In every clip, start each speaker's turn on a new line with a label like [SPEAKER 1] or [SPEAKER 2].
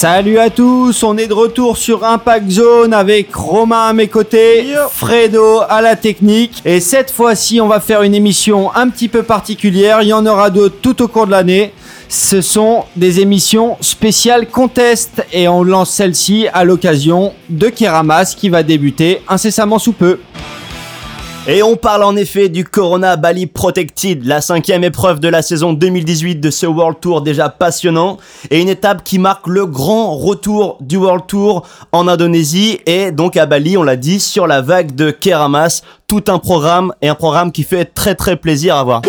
[SPEAKER 1] Salut à tous, on est de retour sur Impact Zone avec Romain à mes côtés, Fredo à la technique. Et cette fois-ci, on va faire une émission un petit peu particulière. Il y en aura d'autres tout au cours de l'année. Ce sont des émissions spéciales contest et on lance celle-ci à l'occasion de Keramas qui va débuter incessamment sous peu.
[SPEAKER 2] Et on parle en effet du Corona Bali Protected, la cinquième épreuve de la saison 2018 de ce World Tour déjà passionnant, et une étape qui marque le grand retour du World Tour en Indonésie, et donc à Bali, on l'a dit, sur la vague de Keramas, tout un programme, et un programme qui fait très très plaisir à voir.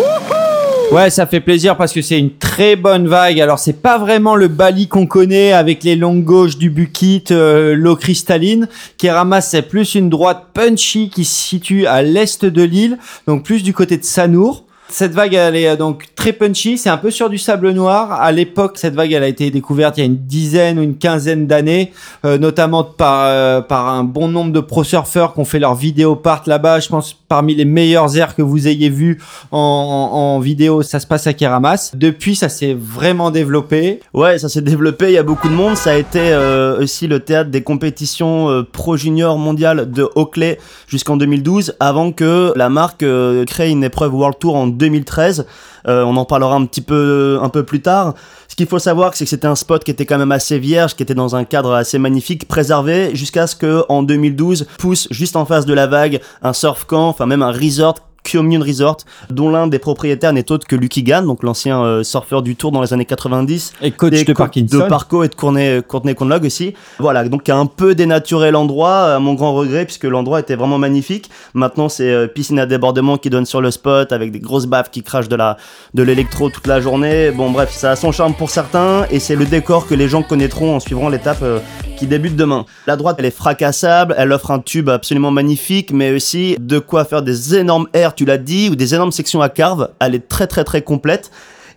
[SPEAKER 1] Ouais, ça fait plaisir parce que c'est une très bonne vague. Alors c'est pas vraiment le Bali qu'on connaît avec les longues gauches du Bukit, euh, l'eau cristalline. Keramas c'est plus une droite punchy qui se situe à l'est de l'île, donc plus du côté de Sanur. Cette vague, elle est euh, donc très punchy. C'est un peu sur du sable noir. À l'époque, cette vague, elle a été découverte il y a une dizaine ou une quinzaine d'années, euh, notamment par euh, par un bon nombre de pro surfeurs qui ont fait leur vidéo part là-bas. Je pense parmi les meilleurs airs que vous ayez vus en, vidéo, ça se passe à Keramas. Depuis, ça s'est vraiment développé.
[SPEAKER 2] Ouais, ça s'est développé. Il y a beaucoup de monde. Ça a été aussi le théâtre des compétitions pro junior mondiales de Oakley jusqu'en 2012, avant que la marque crée une épreuve World Tour en 2013. Euh, on en parlera un petit peu, un peu plus tard. Ce qu'il faut savoir, c'est que c'était un spot qui était quand même assez vierge, qui était dans un cadre assez magnifique, préservé, jusqu'à ce que en 2012 pousse juste en face de la vague un surf camp, enfin même un resort Kyomun Resort, dont l'un des propriétaires n'est autre que Lucky Gann, donc l'ancien euh, surfeur du Tour dans les années 90.
[SPEAKER 1] Et coach de Parkinson.
[SPEAKER 2] De Parco et de Courtney, Courtney Conlog aussi. Voilà, donc qui a un peu dénaturé l'endroit, à mon grand regret, puisque l'endroit était vraiment magnifique. Maintenant, c'est euh, piscine à débordement qui donne sur le spot, avec des grosses baffes qui crachent de la de l'électro toute la journée. Bon, bref, ça a son charme pour certains, et c'est le décor que les gens connaîtront en suivant l'étape euh, qui débute demain. La droite, elle est fracassable, elle offre un tube absolument magnifique, mais aussi de quoi faire des énormes airs, tu l'as dit, ou des énormes sections à carve. Elle est très très très complète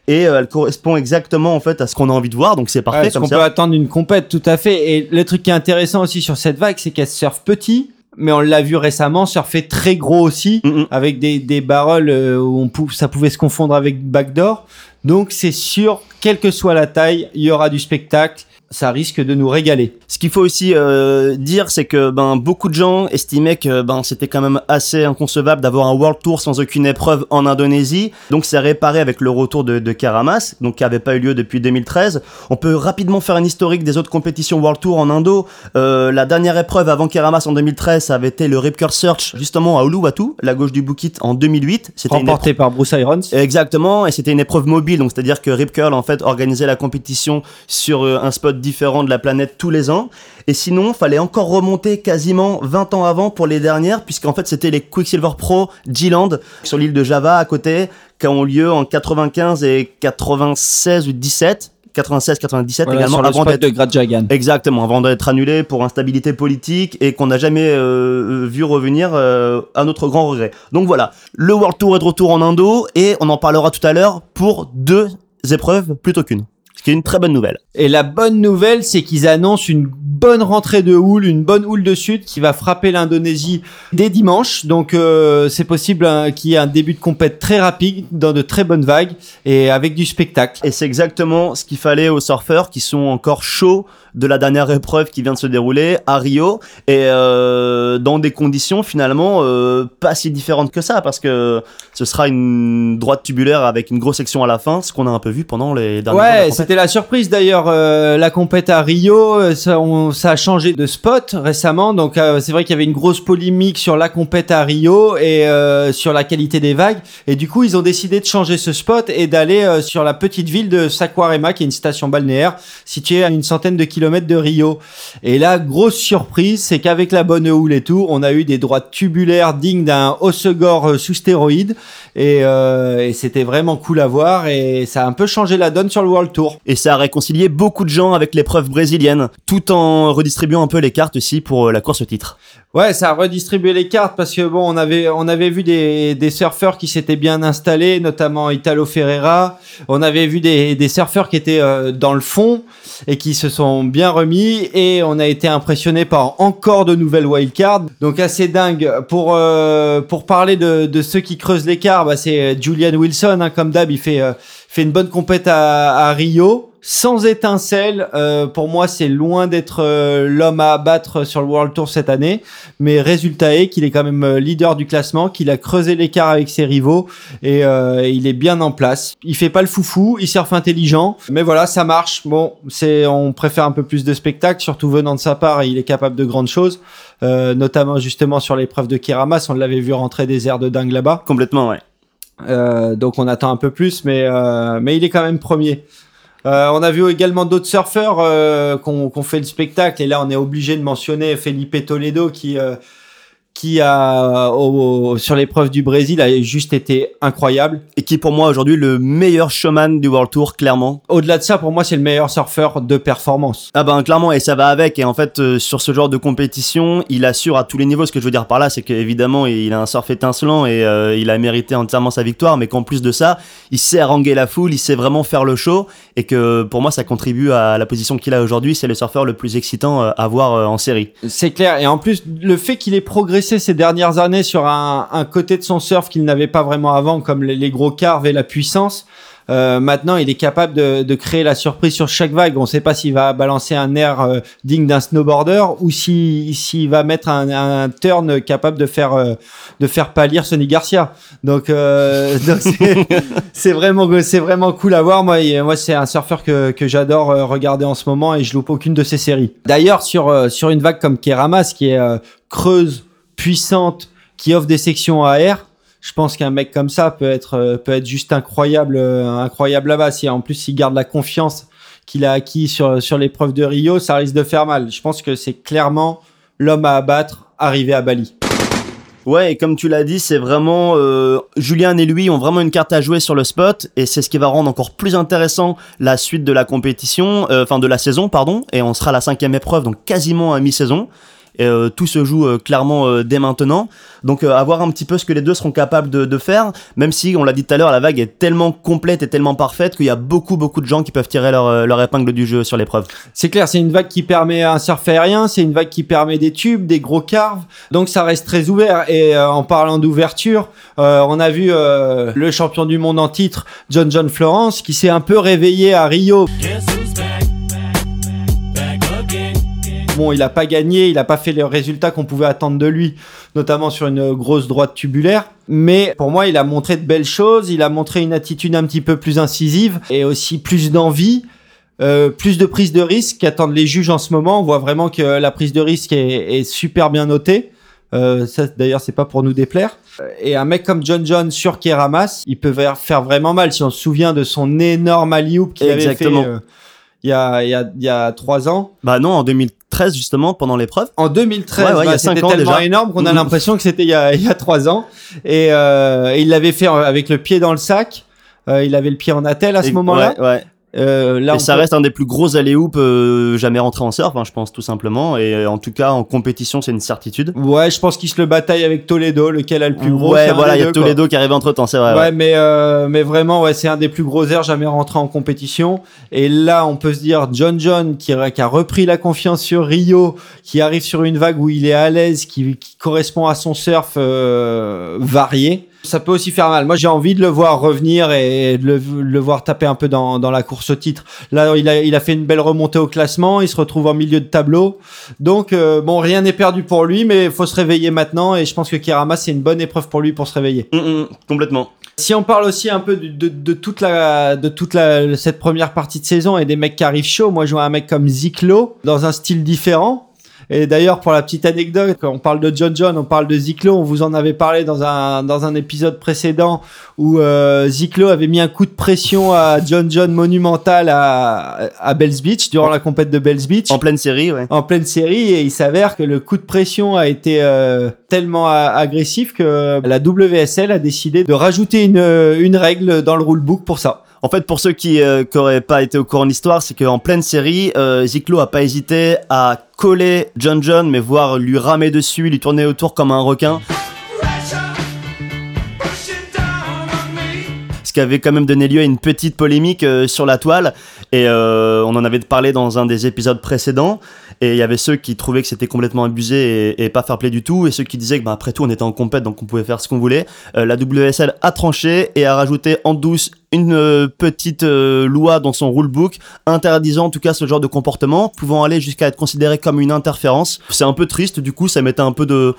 [SPEAKER 2] et euh, elle correspond exactement en fait à ce qu'on a envie de voir donc c'est parfait
[SPEAKER 1] ouais, comme ça. On peut attendre une compète tout à fait et le truc qui est intéressant aussi sur cette vague c'est qu'elle surfe petit mais on l'a vu récemment surfer très gros aussi mm, mm. avec des des barrels euh, où on pou ça pouvait se confondre avec backdoor donc c'est sûr quelle que soit la taille il y aura du spectacle ça risque de nous régaler.
[SPEAKER 2] Ce qu'il faut aussi euh, dire, c'est que ben beaucoup de gens estimaient que ben c'était quand même assez inconcevable d'avoir un World Tour sans aucune épreuve en Indonésie. Donc c'est réparé avec le retour de, de Karamas, donc qui avait pas eu lieu depuis 2013. On peut rapidement faire un historique des autres compétitions World Tour en Indo. Euh, la dernière épreuve avant Karamas en 2013, ça avait été le Rip Curl Search justement à Uluwatu, la gauche du Bukit en 2008.
[SPEAKER 1] C'était remporté par Bruce Irons.
[SPEAKER 2] Exactement, et c'était une épreuve mobile, donc c'est-à-dire que Rip Curl en fait organisait la compétition sur euh, un spot différents de la planète tous les ans. Et sinon, fallait encore remonter quasiment 20 ans avant pour les dernières, puisqu'en fait c'était les Quicksilver Pro G-Land sur l'île de Java à côté, qui ont lieu en 95 et 96 ou 17. 96, 97 également
[SPEAKER 1] avant d'être de
[SPEAKER 2] Exactement, avant d'être annulé pour instabilité politique et qu'on n'a jamais euh, vu revenir euh, à notre grand regret. Donc voilà, le World Tour est de retour en Indo et on en parlera tout à l'heure pour deux épreuves plutôt qu'une qui est une très bonne nouvelle.
[SPEAKER 1] Et la bonne nouvelle, c'est qu'ils annoncent une bonne rentrée de houle, une bonne houle de sud qui va frapper l'Indonésie dès dimanche. Donc euh, c'est possible hein, qu'il y ait un début de compète très rapide, dans de très bonnes vagues et avec du spectacle.
[SPEAKER 2] Et c'est exactement ce qu'il fallait aux surfeurs qui sont encore chauds de la dernière épreuve qui vient de se dérouler à Rio et euh, dans des conditions finalement euh, pas si différentes que ça parce que ce sera une droite tubulaire avec une grosse section à la fin, ce qu'on a un peu vu pendant les dernières
[SPEAKER 1] Ouais, c'était la surprise d'ailleurs euh, la compète à Rio, ça, ça, a changé de spot récemment donc c'est vrai qu'il y avait une grosse polémique sur la compète à Rio et sur la qualité des vagues et du coup ils ont décidé de changer ce spot et d'aller sur la petite ville de Saquarema qui est une station balnéaire située à une centaine de kilomètres de Rio. Et là, grosse surprise, c'est qu'avec la bonne houle et tout, on a eu des droites tubulaires dignes d'un Osegor euh, sous stéroïdes. Euh, et, c'était vraiment cool à voir et ça a un peu changé la donne sur le World Tour.
[SPEAKER 2] Et ça a réconcilié beaucoup de gens avec l'épreuve brésilienne, tout en redistribuant un peu les cartes aussi pour euh, la course au titre.
[SPEAKER 1] Ouais, ça a redistribué les cartes parce que bon, on avait on avait vu des, des surfeurs qui s'étaient bien installés, notamment Italo Ferreira. On avait vu des, des surfeurs qui étaient dans le fond et qui se sont bien remis et on a été impressionné par encore de nouvelles wildcards. Donc assez dingue. Pour, euh, pour parler de, de ceux qui creusent l'écart, bah, c'est Julian Wilson, hein, comme d'hab, il fait, euh, fait une bonne compète à, à Rio sans étincelle. Euh, pour moi, c'est loin d'être euh, l'homme à abattre sur le World Tour cette année. Mais résultat est qu'il est quand même euh, leader du classement, qu'il a creusé l'écart avec ses rivaux et euh, il est bien en place. Il fait pas le foufou, il surfe intelligent. Mais voilà, ça marche. Bon, c'est, on préfère un peu plus de spectacle, surtout venant de sa part. Il est capable de grandes choses, euh, notamment justement sur l'épreuve de Keramas. On l'avait vu rentrer des airs de dingue là-bas.
[SPEAKER 2] Complètement, ouais.
[SPEAKER 1] Euh, donc on attend un peu plus, mais euh, mais il est quand même premier. Euh, on a vu également d'autres surfeurs euh, qu'on fait le spectacle et là on est obligé de mentionner Felipe Toledo qui euh, qui a au- au- sur l'épreuve du Brésil a juste été incroyable.
[SPEAKER 2] Et qui, pour moi, aujourd'hui, le meilleur showman du World Tour, clairement.
[SPEAKER 1] Au-delà de ça, pour moi, c'est le meilleur surfeur de performance.
[SPEAKER 2] Ah ben clairement et ça va avec et en fait euh, sur ce genre de compétition il assure à tous les niveaux ce que je veux dire par là c'est qu'évidemment il a un surf étincelant et euh, il a mérité entièrement sa victoire mais qu'en plus de ça il sait haranguer la foule il sait vraiment faire le show et que pour moi ça contribue à la position qu'il a aujourd'hui c'est le surfeur le plus excitant euh, à voir en série
[SPEAKER 1] C'est clair. Et en plus, le fait qu'il ait progressé ces dernières années sur un, un côté de son surf qu'il n'avait pas vraiment avant, comme les, les gros carves et la puissance, euh, maintenant, il est capable de, de créer la surprise sur chaque vague. On ne sait pas s'il va balancer un air euh, digne d'un snowboarder ou si- s'il va mettre un, un turn capable de faire euh, de faire pâlir Sonny Garcia. Donc, euh, c'est- vraiment c'est vraiment cool à voir. Moi, il- moi c'est un surfeur que, que j'adore euh, regarder en ce moment et je loupe aucune de ses séries. D'ailleurs, sur euh, sur une vague comme Keramas qui est creuse, puissante, qui offre des sections à air. Je pense qu'un mec comme ça peut être euh, peut être juste incroyable euh, incroyable là-bas. Si en plus il garde la confiance qu'il a acquis sur sur l'épreuve de Rio, ça risque de faire mal. Je pense que c'est clairement l'homme à abattre arrivé à Bali.
[SPEAKER 2] Ouais, et comme tu l'as dit, c'est vraiment euh, Julien et lui ont vraiment une carte à jouer sur le spot, et c'est ce qui va rendre encore plus intéressant la suite de la compétition, euh, enfin de la saison, pardon. Et on sera à la cinquième épreuve, donc quasiment à mi-saison. Et euh, tout se joue euh, clairement euh, dès maintenant. Donc euh, à voir un petit peu ce que les deux seront capables de, de faire, même si, on l'a dit tout à l'heure, la vague est tellement complète et tellement parfaite qu'il y a beaucoup beaucoup de gens qui peuvent tirer leur, euh, leur épingle du jeu sur l'épreuve.
[SPEAKER 1] C'est clair, c'est une vague qui permet un surf aérien, c'est une vague qui permet des tubes, des gros carves, donc ça reste très ouvert. Et euh, en parlant d'ouverture, euh, on a vu euh, le champion du monde en titre, John John Florence, qui s'est un peu réveillé à Rio. Bon, il a pas gagné, il a pas fait les résultats qu'on pouvait attendre de lui, notamment sur une grosse droite tubulaire. Mais pour moi, il a montré de belles choses, il a montré une attitude un petit peu plus incisive et aussi plus d'envie. euh, plus de prise de risque qu'attendent les juges en ce moment. On voit vraiment que la prise de risque est, est super bien notée. Euh, ça, d'ailleurs, c'est pas pour nous déplaire. Euh, Et un mec comme John John sur Keramas, il peut faire vraiment mal. Si on se souvient de son énorme alley-oop qu'il avait fait euh, il y a il y a il y a trois ans.
[SPEAKER 2] Bah non, en 2013 justement, pendant l'épreuve.
[SPEAKER 1] En 2013,
[SPEAKER 2] Ouais, ouais, il y a
[SPEAKER 1] bah, c'était tellement
[SPEAKER 2] déjà.
[SPEAKER 1] énorme qu'on a l'impression que c'était il y a il y a trois ans. Et euh, il l'avait fait avec le pied dans le sac. Euh, il avait le pied en attelle à ce moment-là.
[SPEAKER 2] Ouais, ouais.
[SPEAKER 1] Euh, là,
[SPEAKER 2] et ça
[SPEAKER 1] peut-
[SPEAKER 2] reste un des plus gros alley-oop euh, jamais rentré en surf, hein, je pense tout simplement. Et euh, en tout cas, en compétition, c'est une certitude.
[SPEAKER 1] Ouais, je pense qu'il se le bataille avec Toledo, lequel a le plus gros.
[SPEAKER 2] ouais, voilà, il y a
[SPEAKER 1] deux, quoi.
[SPEAKER 2] Toledo qui arrive entre temps, c'est vrai.
[SPEAKER 1] Ouais,
[SPEAKER 2] ouais.
[SPEAKER 1] mais euh, mais vraiment, ouais, c'est un des plus gros airs jamais rentré en compétition. Et là, on peut se dire John John qui, a- qui a repris la confiance sur Rio, qui arrive sur une vague où il est à l'aise, qui, qui correspond à son surf euh, varié. Ça peut aussi faire mal. Moi, j'ai envie de le voir revenir et de le, de le voir taper un peu dans, dans la course au titre. Là, il a, il a fait une belle remontée au classement. Il se retrouve en milieu de tableau. Donc, euh, bon, rien n'est perdu pour lui, mais il faut se réveiller maintenant. Et je pense que Kirama, c'est une bonne épreuve pour lui pour se réveiller.
[SPEAKER 2] Mm, mm, complètement.
[SPEAKER 1] Si on parle aussi un peu de, de, de toute la de toute la cette première partie de saison et des mecs qui arrivent chaud, moi je vois un mec comme Ziklo dans un style différent. Et d'ailleurs pour la petite anecdote, quand on parle de John John, on parle de Ziklo, on vous en avait parlé dans un dans un épisode précédent où euh, Ziklo avait mis un coup de pression à John John monumental à à Bells Beach durant la compète de Bells Beach
[SPEAKER 2] En pleine série, ouais.
[SPEAKER 1] en pleine série et il s'avère que le coup de pression a été euh, tellement agressif que la WSL a décidé de rajouter une, une règle dans le rulebook pour ça.
[SPEAKER 2] En fait, pour ceux qui euh, qui auraient pas été au courant de l'histoire, c'est qu'en pleine série, euh, Ziklo a pas hésité à coller John John, mais voire lui ramer dessus, lui tourner autour comme un requin. Ce qui avait quand même donné lieu à une petite polémique euh, sur la toile. Et euh, on en avait parlé dans un des épisodes précédents. Et il y avait ceux qui trouvaient que c'était complètement abusé et, pas fair play du tout, et ceux qui disaient que bah, après tout on était en compète donc on pouvait faire ce qu'on voulait. Euh, la WSL a tranché et a rajouté en douce une euh, petite euh, loi dans son rulebook interdisant en tout cas ce genre de comportement, pouvant aller jusqu'à être considéré comme une interférence. C'est un peu triste, du coup ça mettait un peu de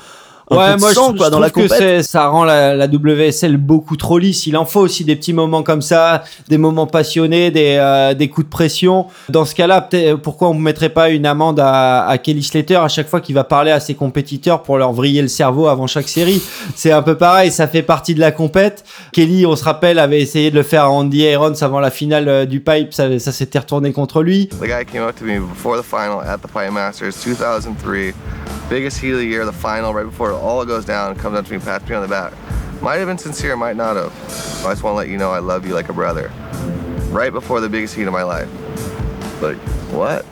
[SPEAKER 2] un
[SPEAKER 1] ouais,
[SPEAKER 2] peu de
[SPEAKER 1] moi
[SPEAKER 2] sang,
[SPEAKER 1] je,
[SPEAKER 2] quoi,
[SPEAKER 1] je
[SPEAKER 2] dans la
[SPEAKER 1] trouve que ça rend la, la WSL beaucoup trop lisse. Il en faut aussi des petits moments comme ça, des moments passionnés, des, euh, des coups de pression. Dans ce cas-là, pourquoi on ne mettrait pas une amende à, à Kelly Slater à chaque fois qu'il va parler à ses compétiteurs pour leur vriller le cerveau avant chaque série? C'est un peu pareil, ça fait partie de la compète. Kelly, on se rappelle, avait essayé de le faire à Andy Irons avant la finale euh, du pipe, ça, ça s'était retourné contre lui.
[SPEAKER 3] The guy came up to me before the final at the Pipe Masters 2003, biggest heat of the year, the final, right before all goes down, comes up to me, pats me on the back. Might have been sincere, might not have. I just want to let you know I love you like a brother. Right before the biggest heat of my life. Like, what?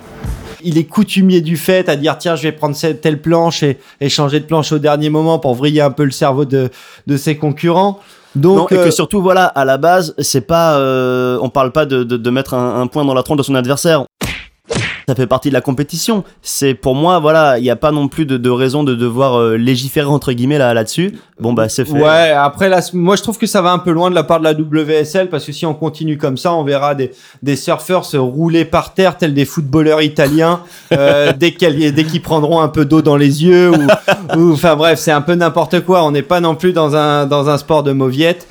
[SPEAKER 1] il est coutumier du fait à dire tiens je vais prendre cette telle planche et, et changer de planche au dernier moment pour vriller un peu le cerveau de, de ses concurrents.
[SPEAKER 2] Non,
[SPEAKER 1] Donc
[SPEAKER 2] et
[SPEAKER 1] euh,
[SPEAKER 2] que surtout, voilà, à la base, c'est pas, euh, on parle pas de, de, de mettre un, un point dans la tronche de son adversaire. Ça fait partie de la compétition. C'est pour moi, voilà, il n'y a pas non plus de, de raison de devoir euh, légiférer entre guillemets là là-dessus. Bon bah c'est fait.
[SPEAKER 1] Ouais, après là, moi je trouve que ça va un peu loin de la part de la WSL parce que si on continue comme ça, on verra des, des surfeurs se rouler par terre tels des footballeurs italiens euh, dès qu'elles- dès qu'ils prendront un peu d'eau dans les yeux ou, ou- enfin bref, c'est un peu n'importe quoi. On n'est pas non plus dans un dans un sport de mauviette.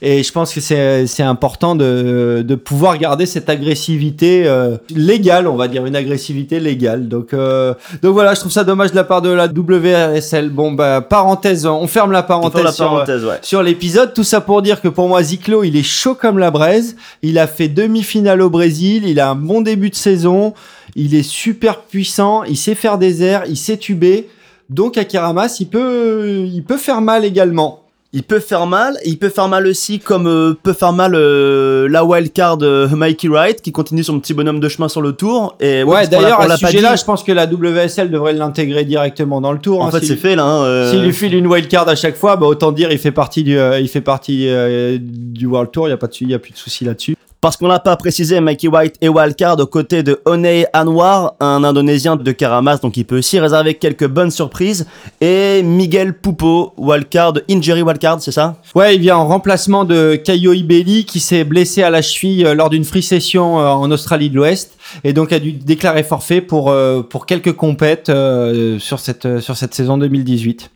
[SPEAKER 1] Et je pense que c'est c'est important de, de pouvoir garder cette agressivité euh, légale, on va dire une agressivité légale. Donc euh, donc voilà, je trouve ça dommage de la part de la WSL. Bon bah parenthèse, on ferme la parenthèse. sur,
[SPEAKER 2] parenthèse, ouais.
[SPEAKER 1] sur l'épisode. Tout ça pour dire que pour moi, Ziklo, il est chaud comme la braise. Il a fait demi-finale au Brésil. Il a un bon début de saison. Il est super puissant. Il sait faire des airs. Il sait tuber. Donc, à Karamas, il peut, il peut faire mal également.
[SPEAKER 2] Il peut faire mal, il peut faire mal aussi comme euh, peut faire mal euh, la wildcard euh, Mikey Wright qui continue son petit bonhomme de chemin sur le tour. Et
[SPEAKER 1] Ouais,
[SPEAKER 2] l'a-
[SPEAKER 1] d'ailleurs, à ce sujet-là, je pense que la WSL devrait l'intégrer directement dans le tour.
[SPEAKER 2] en
[SPEAKER 1] hein,
[SPEAKER 2] fait c'est fait là. hein, euh,
[SPEAKER 1] S'il lui file une wildcard à chaque fois, bah, autant dire, il fait partie du, euh, il fait partie euh, du World Tour. Il y a pas de, il y a plus de souci là-dessus.
[SPEAKER 2] Parce qu'on n'a pas précisé, Mikey White et wildcard aux côtés de Oney Anwar, un Indonésien de Karamas, donc il peut aussi réserver quelques bonnes surprises. Et Miguel Pupo, wildcard, injury wildcard, c'est ça?
[SPEAKER 1] Ouais, il vient en remplacement de Caio Ibelli qui s'est blessé à la cheville euh, lors d'une free session euh, en Australie de l'Ouest et donc a dû déclarer forfait pour euh, pour quelques compètes sur cette sur cette saison 2018.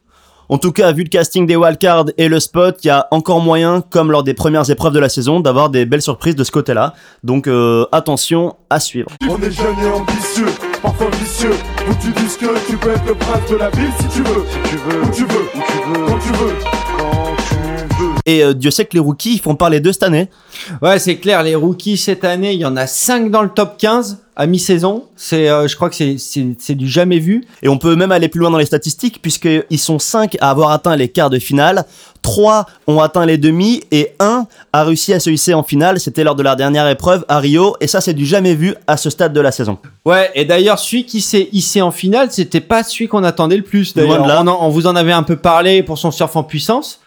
[SPEAKER 2] En tout cas, vu le casting des wildcards et le spot, il y a encore moyen, comme lors des premières épreuves de la saison, d'avoir des belles surprises de ce côté-là. Donc euh, attention à suivre.
[SPEAKER 4] On est jeune et ambitieux, parfois vicieux. Où tu dis que tu peux être le prince de la ville si tu veux. Si tu veux, où tu veux, où tu veux, quand tu veux.
[SPEAKER 2] Et euh, Dieu sait que les rookies, ils font parler d'eux cette année.
[SPEAKER 1] Ouais, c'est clair, les rookies cette année, il y en a 5 dans le top 15 à mi-saison. C'est euh, je crois que c'est du jamais vu.
[SPEAKER 2] Et on peut même aller plus loin dans les statistiques, puisqu'ils sont 5 à avoir atteint les quarts de finale, 3 ont atteint les demi, et 1 a réussi à se hisser en finale. C'était lors de la dernière épreuve à Rio, et ça c'est du jamais vu à ce stade de la saison.
[SPEAKER 1] Ouais, et d'ailleurs, celui qui s'est hissé en finale, c'était pas celui qu'on attendait le plus. D'ailleurs, on vous en avait un peu parlé pour son surf en puissance,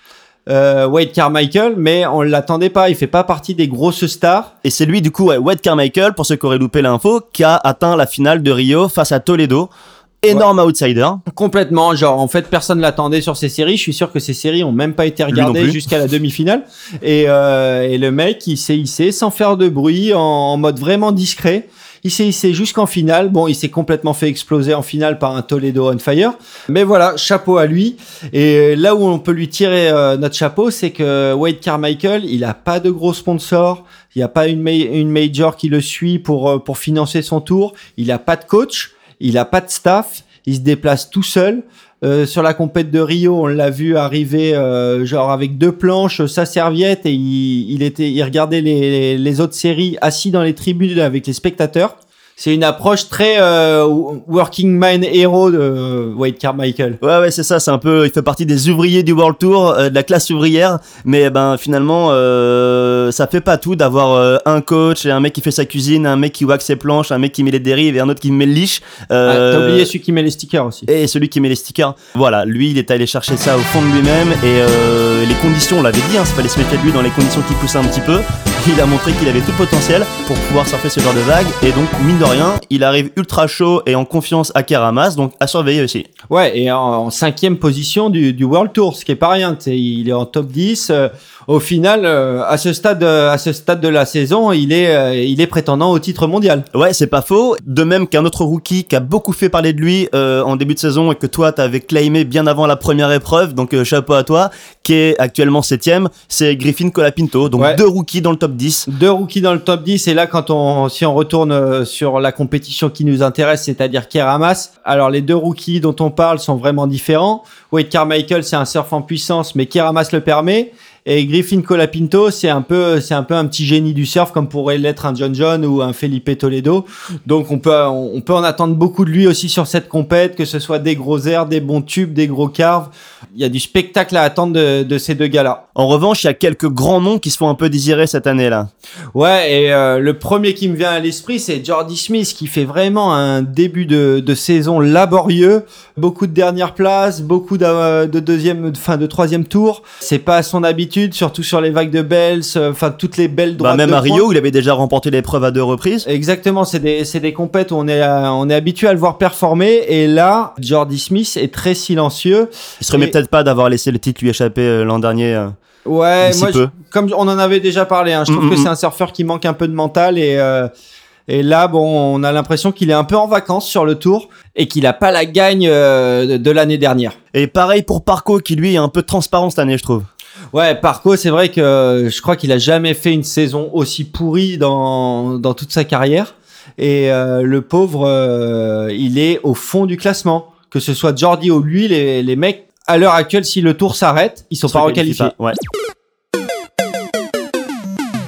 [SPEAKER 1] euh, Wade Carmichael, mais on l'attendait pas. Il fait pas partie des grosses stars.
[SPEAKER 2] Et c'est lui, du coup, ouais, Wade Carmichael, pour ceux qui auraient loupé l'info, qui a atteint la finale de Rio face à Toledo. Énorme outsider.
[SPEAKER 1] Complètement, genre en fait personne l'attendait sur ces séries. Je suis sûr que ces séries ont même pas été regardées jusqu'à la demi-finale. Et, euh, et le mec, il s'est hissé sans faire de bruit, en, en mode vraiment discret. Il s'est hissé jusqu'en finale. Bon, il s'est complètement fait exploser en finale par un Toledo on fire. Mais voilà, chapeau à lui. Et là où on peut lui tirer euh, notre chapeau, c'est que Wade Carmichael, il a pas de gros sponsors. Il n'y a pas une, ma- une major qui le suit pour, euh, pour financer son tour. Il a pas de coach. Il a pas de staff. Il se déplace tout seul. Euh, sur la compète de Rio, on l'a vu arriver euh, genre avec deux planches, sa serviette et il, il était, il regardait les, les autres séries assis dans les tribunes avec les spectateurs. C'est une approche très euh, working man hero de Wade Carmichael.
[SPEAKER 2] Ouais, ouais, c'est ça. C'est un peu. Il fait partie des ouvriers du World Tour, euh, de la classe ouvrière. Mais ben finalement, euh, ça fait pas tout d'avoir euh, un coach et un mec qui fait sa cuisine, un mec qui wax ses planches, un mec qui met les dérives et un autre qui met le liche.
[SPEAKER 1] Ah,
[SPEAKER 2] Euh,
[SPEAKER 1] T'as oublié celui qui met les stickers aussi.
[SPEAKER 2] et celui qui met les stickers. Voilà, lui, il est allé chercher ça au fond de lui-même. Et euh, les conditions, on l'avait dit, hein, il fallait se méfier de lui dans les conditions qui poussaient un petit peu. il a montré qu'il avait tout le potentiel pour pouvoir surfer ce genre de vague. Et donc, mine de rien, il arrive ultra chaud et en confiance à Keramas, donc à surveiller aussi.
[SPEAKER 1] Ouais, et en, en cinquième position du, du World Tour, ce qui est pas rien. tu sais, Il est en top 10. euh, au final, euh, à ce stade, euh, à ce stade de la saison, il est, il est prétendant au titre mondial.
[SPEAKER 2] Ouais, c'est pas faux. De même qu'un autre rookie qui a beaucoup fait parler de lui en début de saison et que toi t'avais claimé bien avant la première épreuve, donc chapeau à toi, qui est actuellement septième, c'est Griffin Colapinto. Donc
[SPEAKER 1] Ouais.
[SPEAKER 2] deux rookies dans le top 10.
[SPEAKER 1] Deux rookies dans le top 10 et là quand on si on retourne euh, la compétition qui nous intéresse c'est-à-dire Keramas. Alors les deux rookies dont on parle sont vraiment différents. Wade Carmichael c'est un surf en puissance mais Keramas le permet et Griffin Colapinto c'est un peu c'est un peu un petit génie du surf comme pourrait l'être un John John ou un Felipe Toledo donc on peut on peut en attendre beaucoup de lui aussi sur cette compète que ce soit des gros airs des bons tubes des gros carves il y a du spectacle à attendre de, de ces deux gars là
[SPEAKER 2] En revanche, il y a quelques grands noms qui se font un peu désirer cette année-là.
[SPEAKER 1] Ouais, et euh, le premier qui me vient à l'esprit, c'est Jordy Smith qui fait vraiment un début de, de saison laborieux. Beaucoup de dernières places, beaucoup de, de deuxième, enfin de troisième tour. C'est pas à son habitude, surtout sur les vagues de Bells, euh, enfin toutes les belles droites.
[SPEAKER 2] Bah, même
[SPEAKER 1] de
[SPEAKER 2] à Rio,
[SPEAKER 1] pointe.
[SPEAKER 2] où il avait déjà remporté l'épreuve à deux reprises.
[SPEAKER 1] Exactement, c'est des, des compètes où on est, euh, on est habitué à le voir performer. Et là, Jordy Smith est très silencieux.
[SPEAKER 2] Il se remet
[SPEAKER 1] Et-
[SPEAKER 2] peut-être pas d'avoir laissé le titre lui échapper euh, l'an dernier.
[SPEAKER 1] Ouais, moi, je- comme on en avait déjà parlé, hein, je trouve
[SPEAKER 2] Mm,
[SPEAKER 1] que
[SPEAKER 2] mm,
[SPEAKER 1] c'est
[SPEAKER 2] mm.
[SPEAKER 1] un surfeur qui manque un peu de mental et euh, et là, bon, on a l'impression qu'il est un peu en vacances sur le tour et qu'il a pas la gagne euh, de, de l'année dernière.
[SPEAKER 2] Et pareil pour Parco, qui lui est un peu transparent cette année, je trouve.
[SPEAKER 1] Ouais, Parco, c'est vrai que euh, je crois qu'il a jamais fait une saison aussi pourrie dans dans toute sa carrière et euh, le pauvre, euh, il est au fond du classement. Que ce soit Jordi ou lui, les les mecs à l'heure actuelle, si le tour s'arrête, ils sont pas requalifiés.
[SPEAKER 2] pas, Ouais.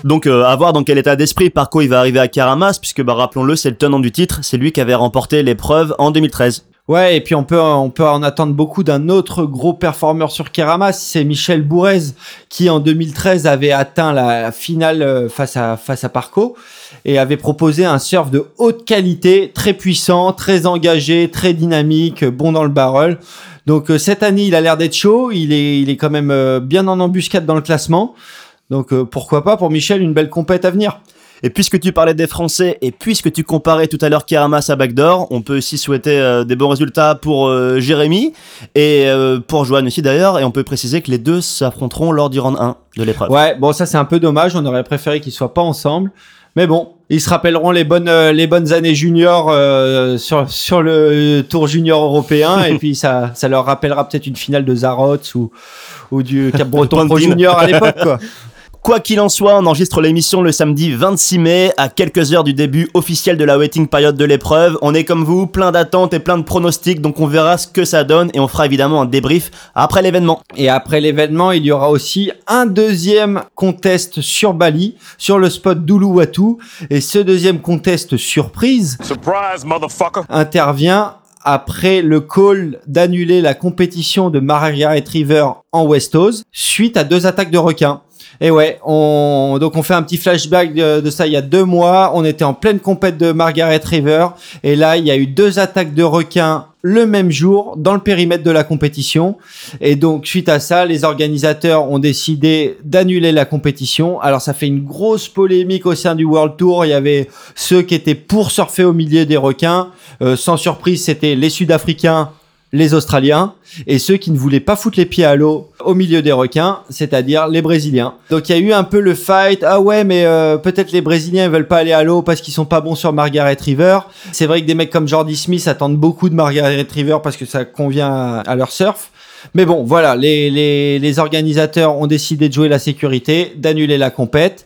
[SPEAKER 2] Donc euh, à voir dans quel état d'esprit Parco il va arriver à Karamas, puisque bah, rappelons-le, c'est le tenant du titre, c'est lui qui avait remporté l'épreuve en 2013.
[SPEAKER 1] Ouais, et puis on peut on peut en attendre beaucoup d'un autre gros performeur sur Keramas, c'est Michel Bourrez qui en 2013 avait atteint la finale euh, face à face à Parco et avait proposé un surf de haute qualité, très puissant, très engagé, très dynamique, bon dans le barrel. Donc euh, cette année, il a l'air d'être chaud, il est il est quand même euh, bien en embuscade dans le classement. Donc pourquoi pas pour Michel une belle compète à venir.
[SPEAKER 2] Et puisque tu parlais des Français, et puisque tu comparais tout à l'heure Keramas à Backdoor, on peut aussi souhaiter euh, des bons résultats pour euh, Jérémy, et euh, pour Joanne aussi d'ailleurs, et on peut préciser que les deux s'affronteront lors du round 1 de l'épreuve.
[SPEAKER 1] Ouais, bon ça c'est un peu dommage, on aurait préféré qu'ils soient pas ensemble. Mais bon, ils se rappelleront les bonnes les bonnes années juniors euh, sur sur le tour junior européen et puis ça ça leur rappellera peut-être une finale de Zarots ou ou du Cap Breton Pro. Junior à l'époque quoi.
[SPEAKER 2] Quoi qu'il en soit, on enregistre l'émission le samedi 26 mai, à quelques heures du début officiel de la waiting period de l'épreuve. On est comme vous, plein d'attentes et plein de pronostics, donc on verra ce que ça donne et on fera évidemment un débrief après l'événement.
[SPEAKER 1] Et après l'événement, il y aura aussi un deuxième contest sur Bali, sur le spot d'Uluwatu. Et ce deuxième contest surprise
[SPEAKER 4] Surprise, motherfucker.
[SPEAKER 1] intervient après le call d'annuler la compétition de Margaret River en West Oz suite à deux attaques de requins. Et ouais, on, donc on fait un petit flashback de, ça il y a deux mois. On était en pleine compète de Margaret River. Et là, il y a eu deux attaques de requins le même jour dans le périmètre de la compétition. Et donc, suite à ça, les organisateurs ont décidé d'annuler la compétition. Alors, ça fait une grosse polémique au sein du World Tour. Il y avait ceux qui étaient pour surfer au milieu des requins. Euh, sans surprise, c'était les Sud-Africains, les Australiens, et ceux qui ne voulaient pas foutre les pieds à l'eau au milieu des requins, c'est-à-dire les Brésiliens. Donc il y a eu un peu le fight. Ah ouais, mais euh, peut-être les Brésiliens ils veulent pas aller à l'eau parce qu'ils sont pas bons sur Margaret River. C'est vrai que des mecs comme Jordy Smith attendent beaucoup de Margaret River parce que ça convient à, à leur surf. Mais bon, voilà, les, les, les organisateurs ont décidé de jouer la sécurité, d'annuler la compète.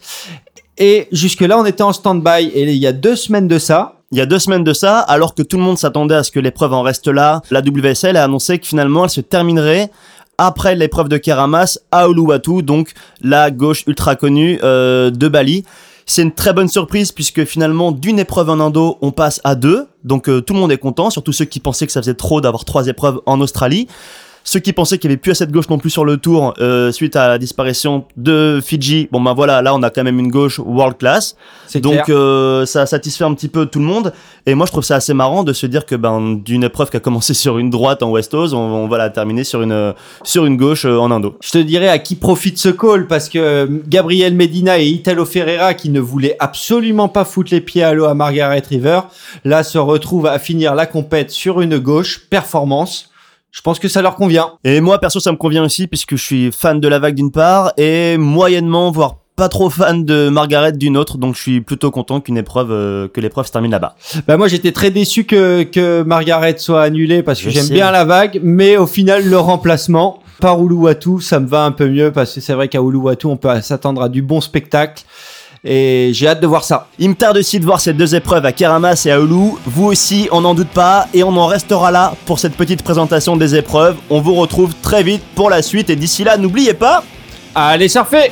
[SPEAKER 1] Et jusque-là, on était en stand-by. Et il y a deux semaines de ça,
[SPEAKER 2] Il y a deux semaines de ça, alors que tout le monde s'attendait à ce que l'épreuve en reste là, la WSL a annoncé que finalement elle se terminerait après l'épreuve de Keramas à Uluwatu, donc la gauche ultra connue euh, de Bali. C'est une très bonne surprise puisque finalement d'une épreuve en Indo on passe à deux, donc euh, tout le monde est content, surtout ceux qui pensaient que ça faisait trop d'avoir trois épreuves en Australie. Ceux qui pensaient qu'il n'y avait plus assez de gauche non plus sur le tour euh, suite à la disparition de Fidji, bon ben voilà, là on a quand même une gauche world class. Donc euh, ça satisfait un petit peu tout le monde. Et moi je trouve ça assez marrant de se dire que ben d'une épreuve qui a commencé sur une droite en West Coast, on, on va la terminer sur une sur une gauche euh, en Indo.
[SPEAKER 1] Je te dirais à qui profite ce call parce que Gabriel Medina et Italo Ferreira qui ne voulaient absolument pas foutre les pieds à l'eau à Margaret River, là se retrouvent à finir la compète sur une gauche performance. Je pense que ça leur convient.
[SPEAKER 2] Et moi perso ça me convient aussi puisque je suis fan de la vague d'une part et moyennement voire pas trop fan de Margaret d'une autre, donc je suis plutôt content qu'une épreuve euh, que l'épreuve se termine là-bas.
[SPEAKER 1] Bah moi j'étais très déçu que, que Margaret soit annulée parce que j'aime bien la vague, mais au final le remplacement par Uluwatu, ça me va un peu mieux parce que c'est vrai qu'à Uluwatu on peut s'attendre à du bon spectacle et j'ai hâte de voir ça.
[SPEAKER 2] Il me tarde aussi de voir ces deux épreuves à Keramas et à Oulu. Vous aussi, on n'en doute pas. Et on en restera là pour cette petite présentation des épreuves. On vous retrouve très vite pour la suite. Et d'ici là, n'oubliez pas,
[SPEAKER 1] Allez surfer